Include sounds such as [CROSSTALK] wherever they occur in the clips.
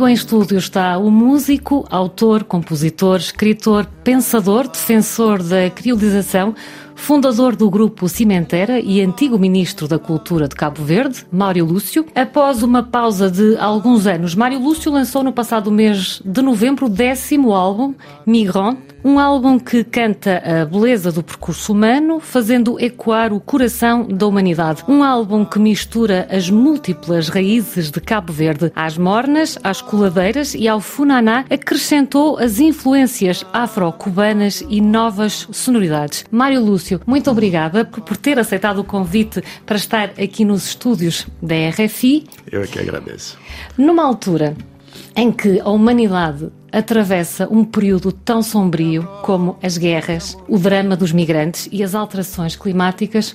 Comigo em estúdio está o músico, autor, compositor, escritor, pensador, defensor da criolização, fundador do grupo Cimentera e antigo ministro da Cultura de Cabo Verde, Mário Lúcio. Após uma pausa de alguns anos, Mário Lúcio lançou no passado mês de novembro o décimo álbum, Migrant, um álbum que canta a beleza do percurso humano, fazendo ecoar o coração da humanidade. Um álbum que mistura as múltiplas raízes de Cabo Verde às mornas, às coladeiras e ao funaná, acrescentou as influências afro-cubanas e novas sonoridades. Mário Lúcio, muito obrigada por ter aceitado o convite para estar aqui nos estúdios da RFI. Eu é que agradeço. Numa altura em que a humanidade atravessa um período tão sombrio como as guerras, o drama dos migrantes e as alterações climáticas,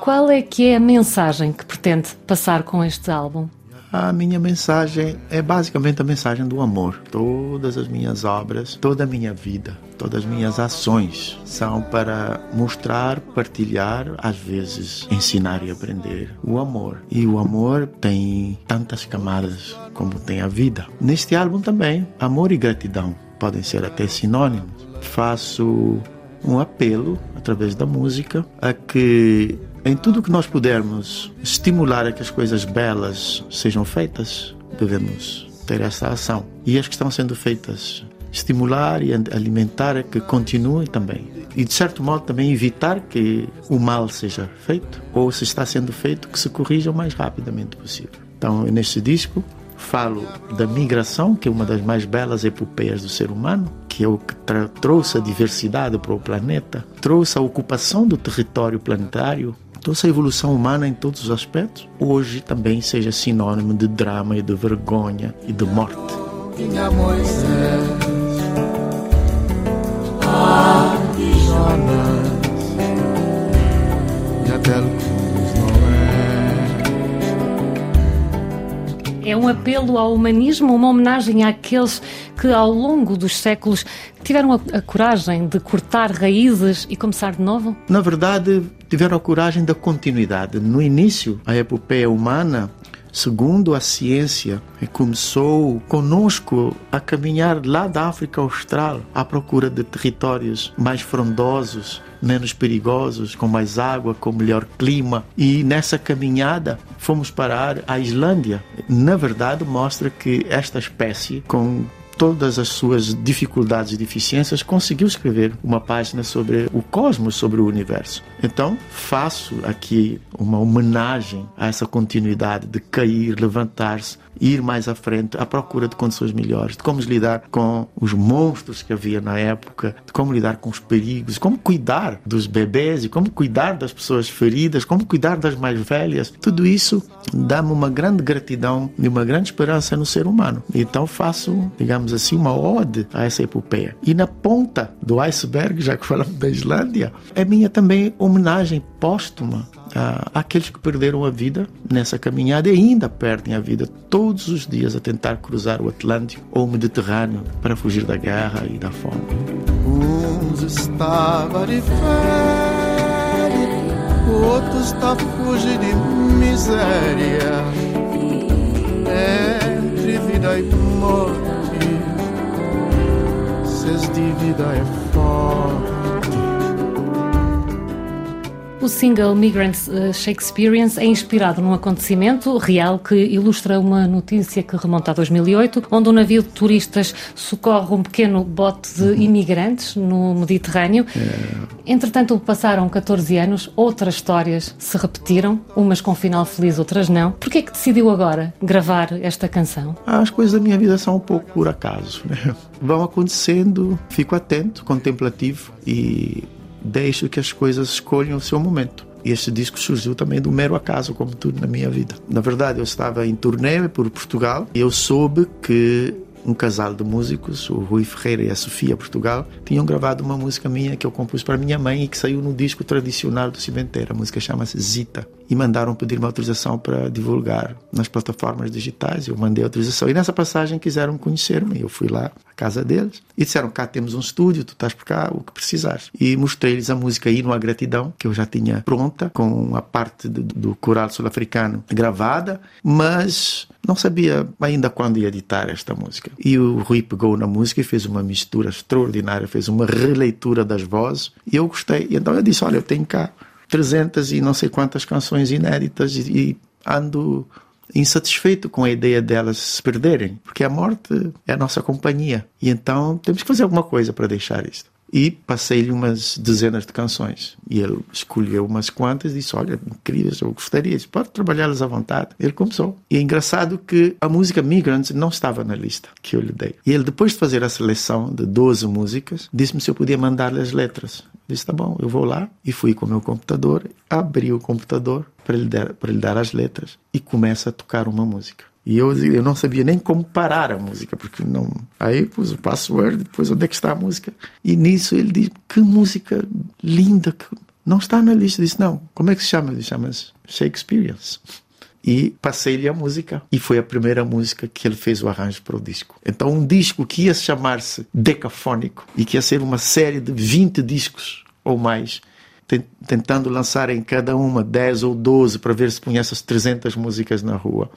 qual é que é a mensagem que pretende passar com este álbum? A minha mensagem é basicamente a mensagem do amor. Todas as minhas obras, toda a minha vida, todas as minhas ações são para mostrar, partilhar, às vezes ensinar e aprender o amor. E o amor tem tantas camadas como tem a vida. Neste álbum também, amor e gratidão podem ser até sinônimos. Faço um apelo através da música a que em tudo que nós pudermos estimular a que as coisas belas sejam feitas, devemos ter essa ação. E as que estão sendo feitas, estimular e alimentar a que continuem também. E, de certo modo, também evitar que o mal seja feito, ou se está sendo feito, que se corrija o mais rapidamente possível. Então, neste disco, falo da migração, que é uma das mais belas epopeias do ser humano, que é o que trouxe a diversidade para o planeta, trouxe a ocupação do território planetário, trouxe a evolução humana em todos os aspectos, hoje também seja sinônimo de drama e de vergonha e de morte. Tinha Moisés, ah, e Jonas, e É um apelo ao humanismo, uma homenagem àqueles que ao longo dos séculos tiveram a, a, coragem de cortar raízes e começar de novo? Na verdade, tiveram a coragem da continuidade. No início, a epopeia humana segundo a ciência, começou conosco a caminhar lá da África Austral à procura de territórios mais frondosos, menos perigosos, com mais água, com melhor clima. E nessa caminhada fomos parar à Islândia. Na verdade, mostra que esta espécie, com todas as suas dificuldades e deficiências, conseguiu escrever uma página sobre o cosmos, sobre o universo. Então, faço aqui uma homenagem a essa continuidade de cair, levantar-se, ir mais à frente à procura de condições melhores, de como lidar com os monstros que havia na época, de como lidar com os perigos, como cuidar dos bebês e como cuidar das pessoas feridas, como cuidar das mais velhas. Tudo isso dá-me uma grande gratidão e uma grande esperança no ser humano. Então faço, digamos assim, uma ode a essa epopeia. E na ponta do iceberg, já que falamos da Islândia, é minha também homenagem póstuma àqueles que perderam a vida nessa caminhada e ainda perdem a vida todos os dias a tentar cruzar o Atlântico ou o Mediterrâneo para fugir da guerra e da fome. Uns estavam de férias, outros estavam fugindo de miséria. Entre vida e morte, se de vida é forte. O single Migrants uh, Shakespeareans é inspirado num acontecimento real que ilustra uma notícia que remonta a 2008, onde um navio de turistas socorre um pequeno bote de uhum. imigrantes no Mediterrâneo. É. Entretanto, passaram 14 anos, outras histórias se repetiram, umas com final feliz, outras não. Por que é que decidiu agora gravar esta canção? As coisas da minha vida são um pouco por acaso. Né? Vão acontecendo, fico atento, contemplativo e deixo que as coisas escolham o seu momento. E este disco surgiu também do mero acaso, como tudo na minha vida. Na verdade, eu estava em turnê por Portugal e eu soube que um casal de músicos, o Rui Ferreira e a Sofia Portugal, tinham gravado uma música minha que eu compus para minha mãe e que saiu no disco tradicional do Cimenteiro. A música chama-se Zita. E mandaram pedir uma autorização para divulgar nas plataformas digitais. Eu mandei a autorização. E nessa passagem quiseram conhecer-me. Eu fui lá, casa deles e disseram: cá temos um estúdio, tu estás por cá, o que precisares. E mostrei-lhes a música Hino à Gratidão, que eu já tinha pronta, com a parte do, do coral sul-africano gravada, mas não sabia ainda quando ia editar esta música. E o Rui pegou na música e fez uma mistura extraordinária, fez uma releitura das vozes e eu gostei. E então eu disse: Olha, eu tenho cá 300 e não sei quantas canções inéditas e, ando insatisfeito com a ideia delas se perderem, porque a morte é a nossa companhia. E então temos que fazer alguma coisa para deixar isto. E passei-lhe umas dezenas de canções. E ele escolheu umas quantas e disse: Olha, incríveis, eu gostaria. Disse, Pode trabalhá-las à vontade. Ele começou. E é engraçado que a música Migrants não estava na lista que eu lhe dei. E ele, depois de fazer a seleção de 12 músicas, disse-me se eu podia mandar-lhe as letras. Disse, tá bom, eu vou lá. E fui com o meu computador, abri o computador para lhe, dar, para lhe dar as letras e começa a tocar uma música. E eu, eu não sabia nem como parar a música, porque não. Aí pus o password, depois onde é que está a música. E nisso ele diz: Que música linda, que não está na lista. Eu disse: Não, como é que se chama? Ele chama-se Shakespeareans. E passei-lhe a música. E foi a primeira música que ele fez o arranjo para o disco. Então, um disco que ia chamar-se Decafônico e que ia ser uma série de 20 discos ou mais tentando lançar em cada uma 10 ou 12 para ver se punha essas 300 músicas na rua.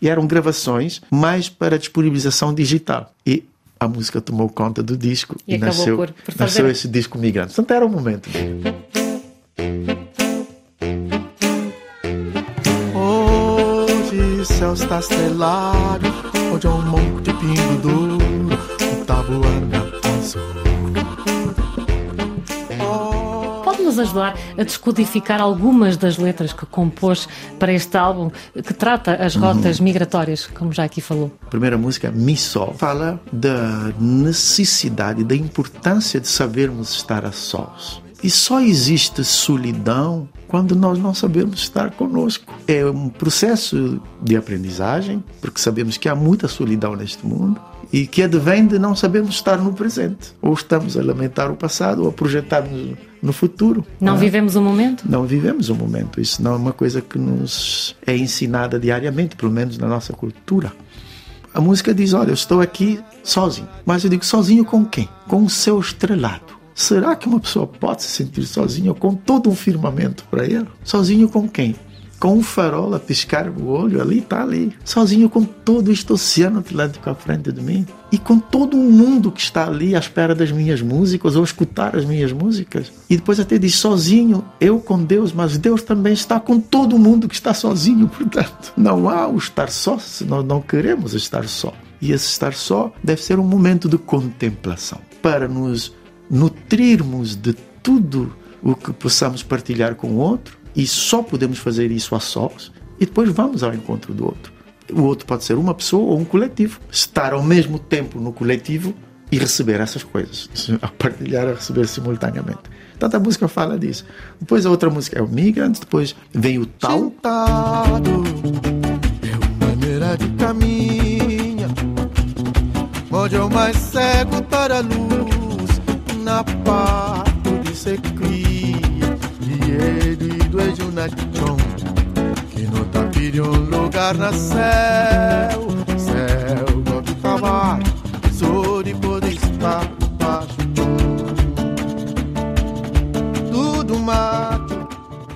E eram gravações mais para disponibilização digital. E a música tomou conta do disco e, e nasceu, por, por nasceu esse disco migrante. Portanto, era o momento. Hoje o céu está estrelado, onde é um monte de pingo duro, um tabuana azul. Nos ajudar a descodificar algumas das letras que compôs para este álbum, que trata as rotas uhum. migratórias, como já aqui falou? A primeira música, Mi Sol, fala da necessidade, da importância de sabermos estar a sós. E só existe solidão quando nós não sabemos estar conosco. É um processo de aprendizagem, porque sabemos que há muita solidão neste mundo e que advém de não sabermos estar no presente. Ou estamos a lamentar o passado ou a projetar-nos no futuro. Não, não é? vivemos o momento? Não vivemos o momento. Isso não é uma coisa que nos é ensinada diariamente, pelo menos na nossa cultura. A música diz: Olha, eu estou aqui sozinho. Mas eu digo: sozinho com quem? Com o seu estrelado. Será que uma pessoa pode se sentir sozinha com todo um firmamento para ele? Sozinho com quem? com um farol a piscar o olho, ali está ali, sozinho com todo este oceano Atlântico à frente de mim e com todo um mundo que está ali à espera das minhas músicas ou escutar as minhas músicas. E depois até diz sozinho, eu com Deus, mas Deus também está com todo mundo que está sozinho, [LAUGHS] portanto, não há o estar só se nós não queremos estar só. E esse estar só deve ser um momento de contemplação para nos nutrirmos de tudo o que possamos partilhar com o outro e só podemos fazer isso a sós e depois vamos ao encontro do outro. O outro pode ser uma pessoa ou um coletivo. Estar ao mesmo tempo no coletivo e receber essas coisas. A partilhar, a receber simultaneamente. Tanta música fala disso. Depois a outra música é o Migrant, depois vem o Tal. Sentado, é uma maneira de caminha, onde eu mais cego para a luz, na parte de ser cria, e ele de una chon que te pide un lugar na céu, céu do trabalho, sou de poder estar baixo tudo mato.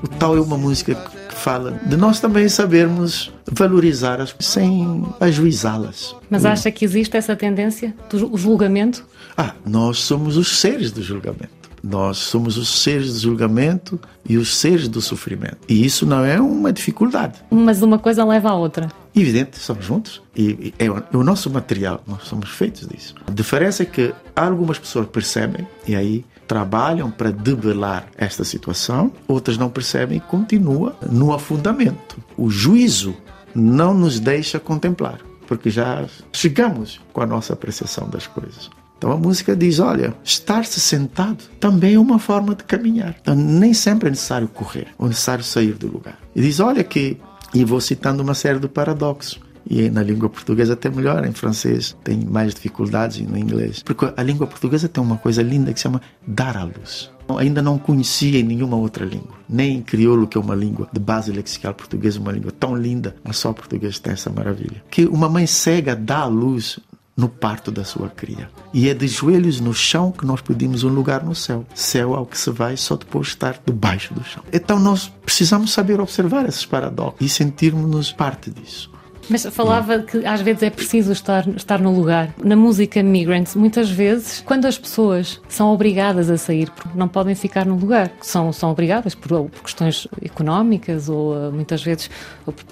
O tal é uma música fala de nós também sabermos valorizar as sem ajuizá-las. Mas acha que existe essa tendência do julgamento? Ah, nós somos os seres do julgamento. Nós somos os seres do julgamento e os seres do sofrimento. E isso não é uma dificuldade. Mas uma coisa leva à outra. Evidente, somos juntos. E é o nosso material, nós somos feitos disso. A diferença é que algumas pessoas percebem e aí trabalham para debelar esta situação, outras não percebem e continua no afundamento. O juízo não nos deixa contemplar, porque já chegamos com a nossa apreciação das coisas. Então a música diz: olha, estar-se sentado também é uma forma de caminhar. Então nem sempre é necessário correr ou necessário sair do lugar. E diz: olha que. E vou citando uma série de paradoxos. E na língua portuguesa até melhor, em francês tem mais dificuldades no inglês. Porque a língua portuguesa tem uma coisa linda que se chama dar à luz. Ainda não conhecia em nenhuma outra língua, nem em crioulo, que é uma língua de base lexical portuguesa, uma língua tão linda, mas só o português tem essa maravilha. Que uma mãe cega dá à luz no parto da sua cria. E é de joelhos no chão que nós pedimos um lugar no céu. Céu ao que se vai só depois de estar debaixo do chão. Então nós precisamos saber observar esses paradoxos e sentirmos parte disso. Mas falava que às vezes é preciso estar, estar no lugar. Na música Migrants, muitas vezes, quando as pessoas são obrigadas a sair, porque não podem ficar no lugar, são, são obrigadas por, por questões económicas ou eh, muitas vezes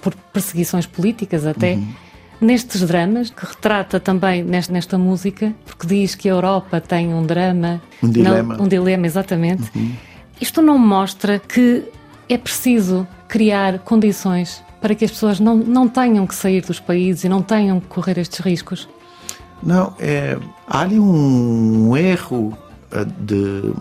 por perseguições políticas até. Uhum. Nestes dramas, que retrata também nesta, nesta, música, porque diz que a Europa tem um drama. Um dilema. Não, um dilema, exatamente. Uhum. Isto não mostra que é preciso criar condições para que as pessoas não, não tenham que sair dos países e não tenham que correr estes riscos? Não, é, há ali um erro eh, de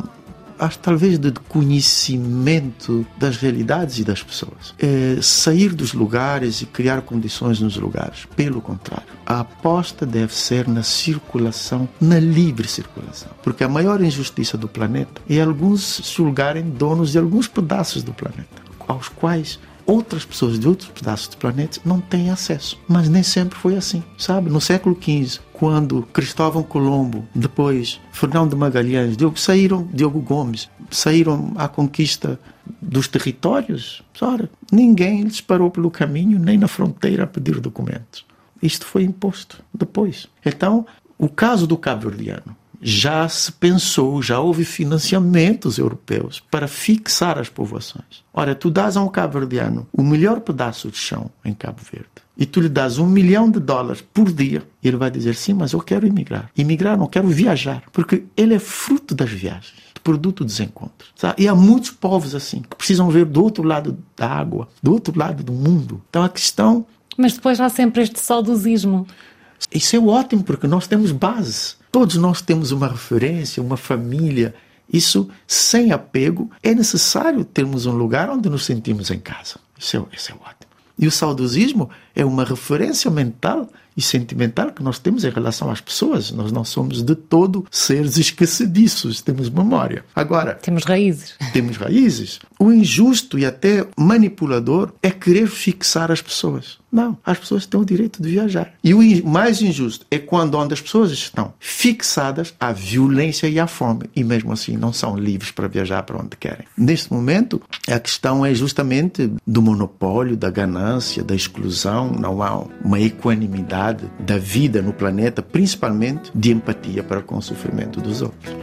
acho talvez de conhecimento das realidades e das pessoas. É sair dos lugares e criar condições nos lugares. Pelo contrário, a aposta deve ser na circulação, na livre circulação. Porque a maior injustiça do planeta é alguns se julgarem donos de alguns pedaços do planeta, aos quais outras pessoas de outros pedaços do planeta não têm acesso. Mas nem sempre foi assim, sabe? No século XV, quando Cristóvão Colombo, depois Fernão de Magalhães, Diogo, saíram, Diogo Gomes, saíram à conquista dos territórios, ora, ninguém lhes parou pelo caminho, nem na fronteira a pedir documentos. Isto foi imposto depois. Então, o caso do cabo-verdiano já se pensou, já houve financiamentos europeus para fixar as povoações. Ora, tu dás a um cabo-verdiano o melhor pedaço de chão em Cabo Verde e tu lhe dás um milhão de dólares por dia, e ele vai dizer sim, mas eu quero emigrar. Emigrar, não quero viajar, porque ele é fruto das viagens produto dos encontros. Sabe? E há muitos povos assim, que precisam ver do outro lado da água, do outro lado do mundo. Então a questão. Mas depois há sempre este saudosismo. Isso é ótimo, porque nós temos base. Todos nós temos uma referência, uma família. Isso, sem apego, é necessário termos um lugar onde nos sentimos em casa. Isso é, isso é ótimo. E o saudosismo é uma referência mental e sentimental que nós temos em relação às pessoas. Nós não somos de todo seres esquecediços, temos memória. Agora. Temos raízes. Temos raízes. O injusto e até manipulador é querer fixar as pessoas. Não, as pessoas têm o direito de viajar. E o mais injusto é quando onde as pessoas estão fixadas à violência e à fome e mesmo assim não são livres para viajar para onde querem. Neste momento, a questão é justamente do monopólio, da ganância, da exclusão, não há uma equanimidade da vida no planeta, principalmente de empatia para com o sofrimento dos outros.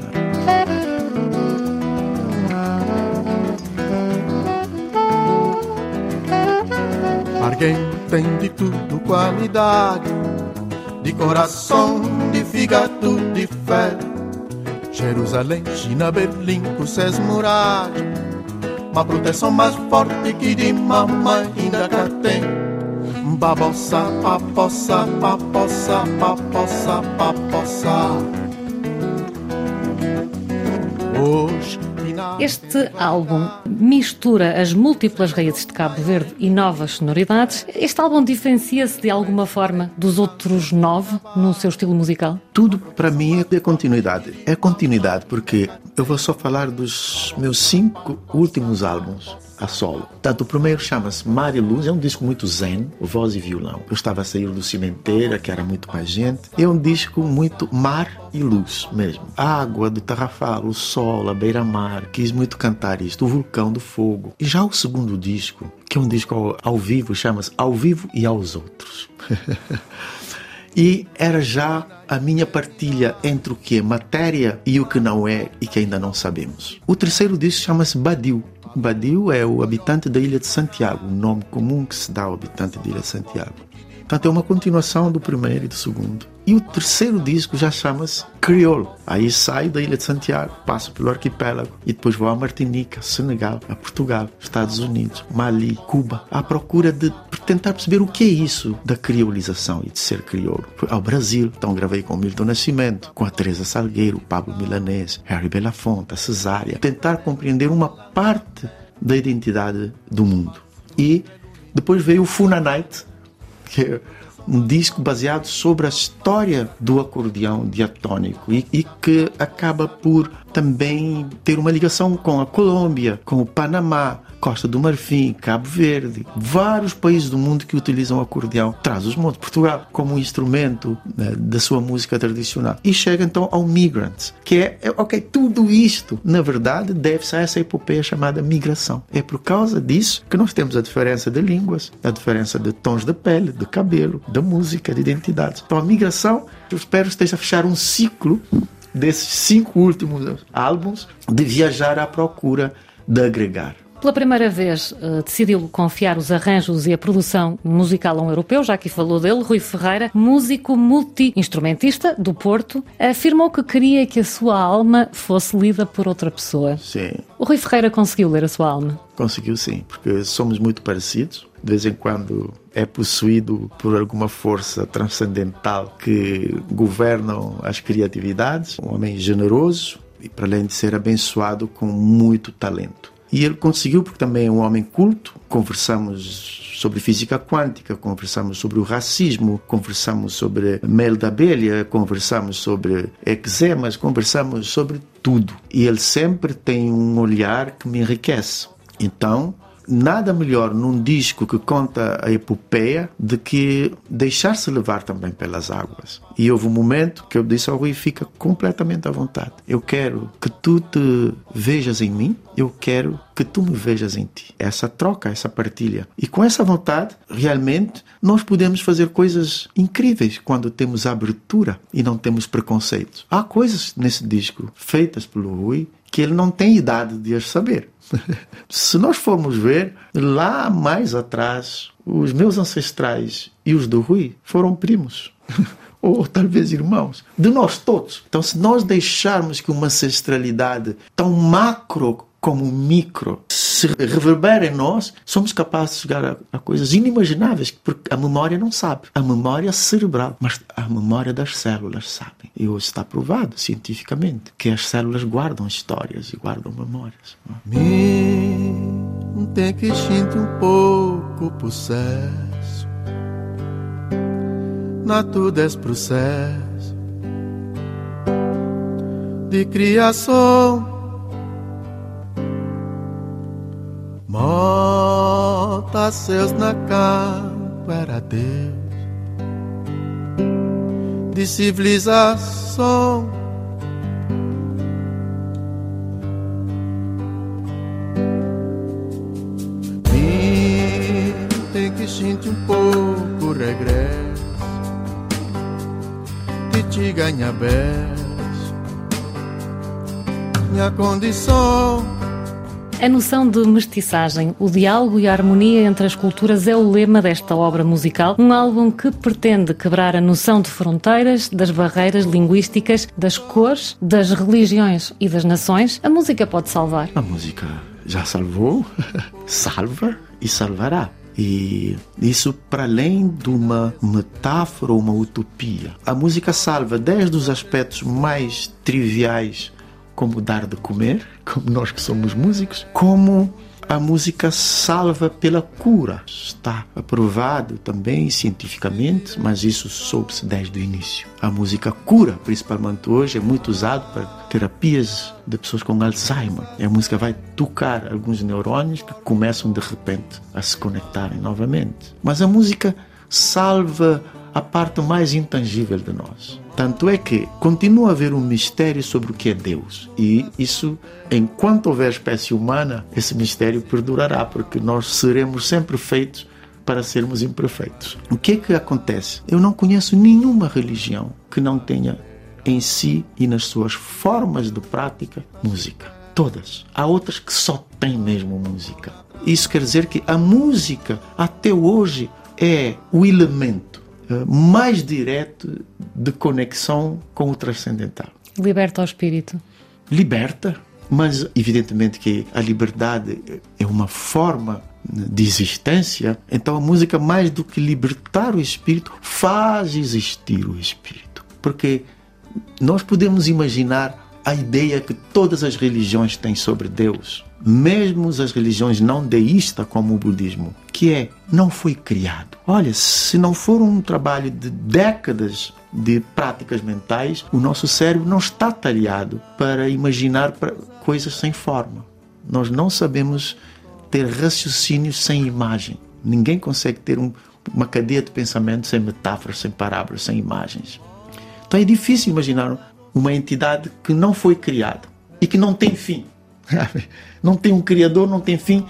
Alguém tem de tudo qualidade, de coração, de fígado, de fé. Jerusalém, China, Berlim, com seus uma proteção mais forte que de mamãe ainda cá tem. Babossa, papossa, papossa, papossa, papossa. Este álbum mistura as múltiplas raízes de Cabo Verde e novas sonoridades. Este álbum diferencia-se de alguma forma dos outros nove no seu estilo musical? Tudo para mim é continuidade. É continuidade porque eu vou só falar dos meus cinco últimos álbuns a solo. Tanto o primeiro chama-se Mar e Luz, é um disco muito zen, voz e violão. Eu estava a sair do Cimenteira, que era muito mais gente. É um disco muito mar e luz mesmo. A água do Tarrafal, o sol, a beira-mar. Quis muito cantar isto, o vulcão do fogo. E já o segundo disco, que é um disco ao, ao vivo, chama-se Ao Vivo e aos Outros. [LAUGHS] e era já a minha partilha entre o que é matéria e o que não é e que ainda não sabemos. O terceiro disco chama-se Badiu. Badiu é o habitante da Ilha de Santiago, um nome comum que se dá ao habitante da Ilha de Santiago. Portanto, é uma continuação do primeiro e do segundo. E o terceiro disco já chama-se Crioulo. Aí saio da Ilha de Santiago, passo pelo arquipélago e depois vou à Martinica, Senegal, a Portugal, Estados Unidos, Mali, Cuba, à procura de tentar perceber o que é isso da criolização e de ser crioulo. Ao Brasil, então gravei com Milton Nascimento, com a Teresa Salgueiro, Pablo Milanês, Harry Belafonte, a Cesária. Tentar compreender uma parte da identidade do mundo. E depois veio o Funa Night, que é um disco baseado sobre a história do acordeão diatônico e, e que acaba por também ter uma ligação com a Colômbia, com o Panamá, Costa do Marfim, Cabo Verde, vários países do mundo que utilizam o acordeão. Traz os montes, Portugal, como um instrumento né, da sua música tradicional. E chega então ao Migrants, que é, é, ok, tudo isto, na verdade, deve-se a essa epopeia chamada migração. É por causa disso que nós temos a diferença de línguas, a diferença de tons de pele, de cabelo, da música, de identidades. Então a migração, eu espero que esteja a fechar um ciclo desses cinco últimos álbuns de viajar à procura de agregar. Pela primeira vez, uh, decidiu confiar os arranjos e a produção musical a um europeu, já que falou dele, Rui Ferreira, músico multi-instrumentista do Porto, afirmou que queria que a sua alma fosse lida por outra pessoa. Sim. O Rui Ferreira conseguiu ler a sua alma? Conseguiu sim, porque somos muito parecidos. De vez em quando é possuído por alguma força transcendental que governam as criatividades. Um homem generoso e, para além de ser abençoado, com muito talento. E ele conseguiu, porque também é um homem culto. Conversamos sobre física quântica, conversamos sobre o racismo, conversamos sobre mel da abelha, conversamos sobre eczemas, conversamos sobre tudo. E ele sempre tem um olhar que me enriquece. Então, nada melhor num disco que conta a epopeia de que deixar-se levar também pelas águas. E houve um momento que eu disse ao Rui: fica completamente à vontade. Eu quero que tu te vejas em mim, eu quero que tu me vejas em ti. Essa troca, essa partilha. E com essa vontade, realmente, nós podemos fazer coisas incríveis quando temos abertura e não temos preconceito. Há coisas nesse disco feitas pelo Rui que ele não tem idade de as saber. [LAUGHS] Se nós formos ver, lá mais atrás, os meus ancestrais e os do Rui foram primos. [LAUGHS] ou talvez irmãos, de nós todos. Então, se nós deixarmos que uma ancestralidade tão macro como micro se reverbera em nós, somos capazes de chegar a, a, coisas inimagináveis, porque a memória não sabe. A memória cerebral, mas a memória das células sabe. E hoje está provado cientificamente que as células guardam histórias e guardam memórias. Me tem que sentir um pouco processo, na tudo é processo de criação Mota seus na campo era Deus de civilização. E tem que sentir um pouco regresso que te ganha beijos. Minha condição a noção de mestiçagem, o diálogo e a harmonia entre as culturas é o lema desta obra musical, um álbum que pretende quebrar a noção de fronteiras, das barreiras linguísticas, das cores, das religiões e das nações. A música pode salvar. A música já salvou, [LAUGHS] salva e salvará. E isso para além de uma metáfora ou uma utopia. A música salva desde os aspectos mais triviais como dar de comer, como nós que somos músicos, como a música salva pela cura. Está aprovado também cientificamente, mas isso soube-se desde o início. A música cura, principalmente hoje, é muito usada para terapias de pessoas com Alzheimer. E a música vai tocar alguns neurônios que começam de repente a se conectarem novamente. Mas a música salva a parte mais intangível de nós. Tanto é que continua a haver um mistério sobre o que é Deus. E isso, enquanto houver espécie humana, esse mistério perdurará, porque nós seremos sempre feitos para sermos imperfeitos. O que é que acontece? Eu não conheço nenhuma religião que não tenha em si e nas suas formas de prática música. Todas. Há outras que só têm mesmo música. Isso quer dizer que a música, até hoje, é o elemento mais direto de conexão com o transcendental. Liberta o espírito. Liberta, mas evidentemente que a liberdade é uma forma de existência, então a música, mais do que libertar o espírito, faz existir o espírito. Porque nós podemos imaginar a ideia que todas as religiões têm sobre Deus, mesmo as religiões não deístas como o budismo, que é não foi criado. Olha, se não for um trabalho de décadas de práticas mentais, o nosso cérebro não está talhado para imaginar coisas sem forma. Nós não sabemos ter raciocínios sem imagem. Ninguém consegue ter um, uma cadeia de pensamento sem metáforas, sem parábolas, sem imagens. Então é difícil imaginar uma entidade que não foi criada e que não tem fim. [LAUGHS] Não tem um criador, não tem fim,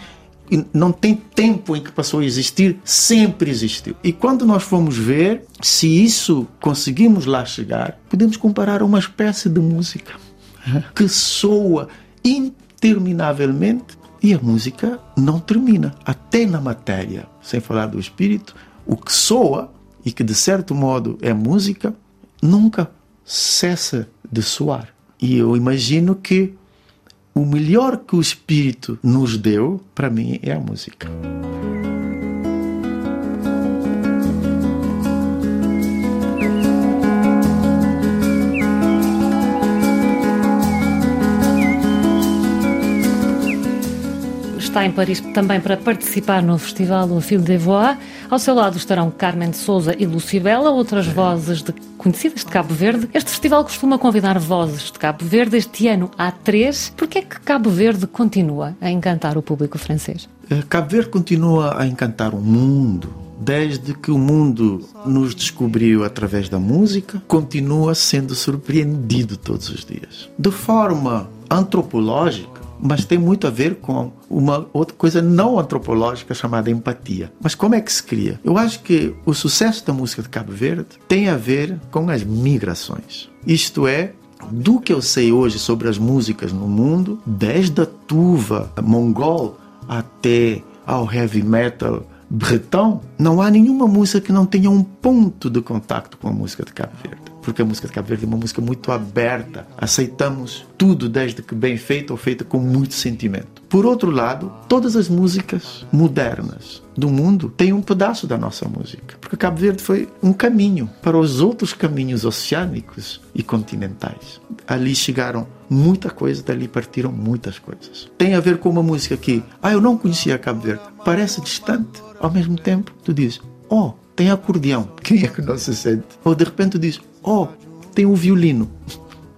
não tem tempo em que passou a existir, sempre existiu. E quando nós formos ver se isso conseguimos lá chegar, podemos comparar a uma espécie de música [LAUGHS] que soa interminavelmente e a música não termina, até na matéria, sem falar do espírito, o que soa e que de certo modo é música, nunca cessa de soar. E eu imagino que o melhor que o Espírito nos deu, para mim, é a música. está em Paris também para participar no festival O Fil de Voix. Ao seu lado estarão Carmen de Souza e Lucibela, outras vozes de, conhecidas de Cabo Verde. Este festival costuma convidar vozes de Cabo Verde. Este ano há três. Por que é que Cabo Verde continua a encantar o público francês? Eh, Cabo Verde continua a encantar o mundo desde que o mundo nos descobriu através da música, continua sendo surpreendido todos os dias. De forma antropológica, mas tem muito a ver com uma outra coisa não antropológica chamada empatia. Mas como é que se cria? Eu acho que o sucesso da música de Cabo Verde tem a ver com as migrações. Isto é, do que eu sei hoje sobre as músicas no mundo, desde a tuva mongol até ao heavy metal bretão, não há nenhuma música que não tenha um ponto de contato com a música de Cabo Verde porque a música de Cabo Verde é uma música muito aberta. Aceitamos tudo, desde que bem feita ou feita com muito sentimento. Por outro lado, todas as músicas modernas do mundo têm um pedaço da nossa música, porque Cabo Verde foi um caminho para os outros caminhos oceânicos e continentais. Ali chegaram muita coisa, dali partiram muitas coisas. Tem a ver com uma música que, ah, eu não conhecia Cabo Verde, parece distante, ao mesmo tempo tu dizes, oh, tem acordeão, [LAUGHS] quem é que não se sente? Ou de repente tu dizes, Oh, tem o violino.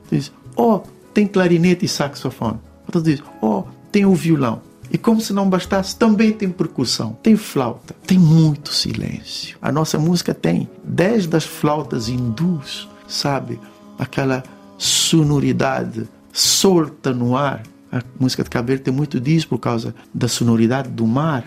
Diz, oh, tem clarinete e saxofone. Outro diz, oh, tem o violão. E como se não bastasse, também tem percussão, tem flauta, tem muito silêncio. A nossa música tem, desde as flautas hindus, sabe? Aquela sonoridade solta no ar. A música de Cabo tem muito disso por causa da sonoridade do mar.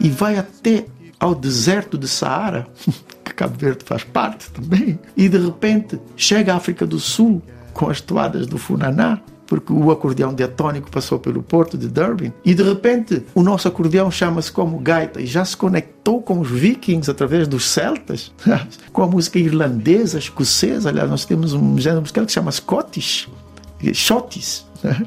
E vai até ao deserto de Saara, [LAUGHS] Cabo Verde faz parte também. E de repente chega a África do Sul com as toadas do Funaná, porque o acordeão diatônico passou pelo porto de Durbin. E de repente o nosso acordeão chama-se como gaita e já se conectou com os vikings através dos celtas, [LAUGHS] com a música irlandesa, escocesa. Aliás, nós temos um gênero musical que se chama Scottish, Shottis. [LAUGHS]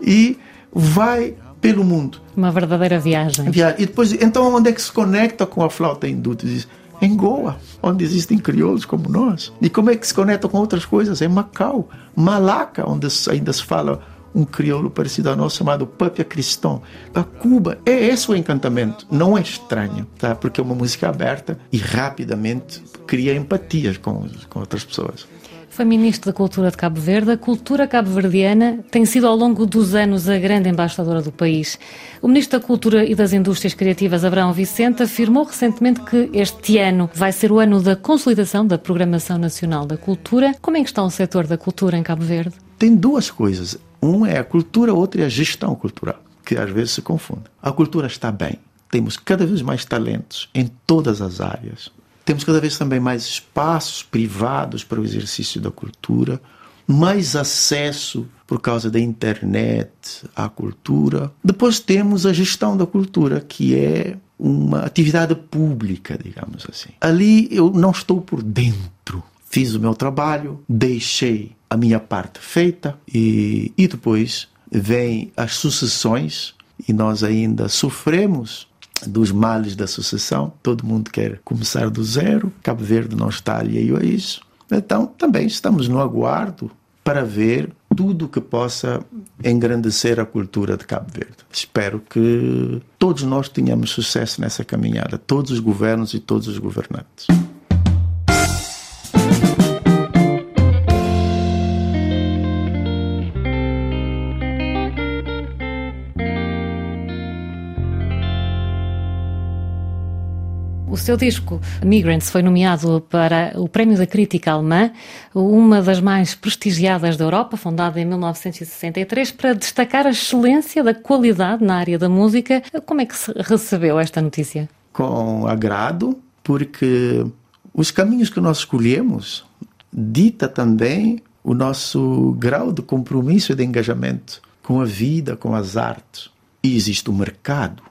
E vai pelo mundo. Uma verdadeira viagem. E depois, então, onde é que se conecta com a flauta hindu? Diz, em Goa, onde existem crioulos como nós. E como é que se conecta com outras coisas? Em Macau, Malaca, onde ainda se fala um crioulo parecido ao nosso chamado Papia Cristão. A Cuba é esse o encantamento. Não é estranho, tá? Porque é uma música aberta e rapidamente cria empatias com, com outras pessoas. Foi Ministro da Cultura de Cabo Verde. A cultura cabo-verdiana tem sido ao longo dos anos a grande embaixadora do país. O Ministro da Cultura e das Indústrias Criativas, Abraão Vicente, afirmou recentemente que este ano vai ser o ano da consolidação da Programação Nacional da Cultura. Como é que está o setor da cultura em Cabo Verde? Tem duas coisas. Um é a cultura, outro é a gestão cultural, que às vezes se confunde. A cultura está bem. Temos cada vez mais talentos em todas as áreas. Temos cada vez também mais espaços privados para o exercício da cultura, mais acesso por causa da internet à cultura. Depois temos a gestão da cultura, que é uma atividade pública, digamos assim. Ali eu não estou por dentro. Fiz o meu trabalho, deixei a minha parte feita e, e depois vêm as sucessões e nós ainda sofremos dos males da sucessão. Todo mundo quer começar do zero. Cabo Verde não está alheio a isso. Então, também estamos no aguardo para ver tudo que possa engrandecer a cultura de Cabo Verde. Espero que todos nós tenhamos sucesso nessa caminhada, todos os governos e todos os governantes. O seu disco Migrants foi nomeado para o Prémio da Crítica Alemã, uma das mais prestigiadas da Europa, fundada em 1963, para destacar a excelência da qualidade na área da música. Como é que se recebeu esta notícia? Com agrado, porque os caminhos que nós escolhemos dita também o nosso grau de compromisso e de engajamento com a vida, com as artes. E existe um mercado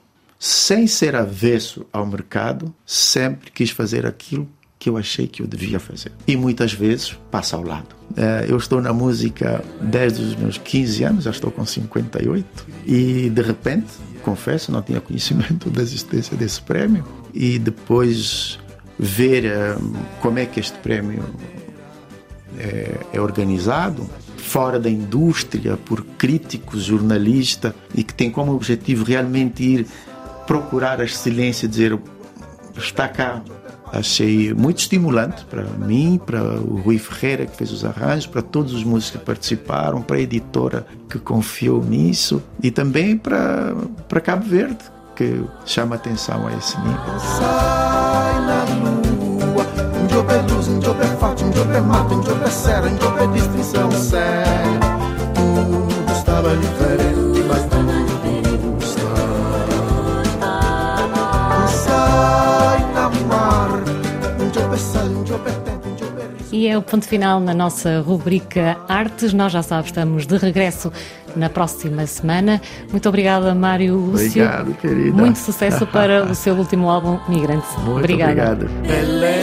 sem ser avesso ao mercado, sempre quis fazer aquilo que eu achei que eu devia fazer. E muitas vezes passa ao lado. Eh, eu estou na música desde os meus 15 anos, já estou com 58, e de repente, confesso, não tinha conhecimento da existência desse prémio. E depois ver eh, como é que este prémio é, é organizado, fora da indústria, por críticos, jornalistas, e que tem como objetivo realmente ir procurar a excelência, dizer está cá. Achei muito estimulante para mim, para o Rui Ferreira que fez os arranjos, para todos os músicos que participaram, para a editora que confiou nisso e também para, para Cabo Verde, que chama atenção a esse nível. Sai na lua, um E é o ponto final na nossa rubrica Artes. Nós já sabes, estamos de regresso na próxima semana. Muito obrigada, Mário Lúcio. Obrigado, querida. Muito sucesso para o [LAUGHS] seu último álbum, Migrante. Muito obrigada. obrigado.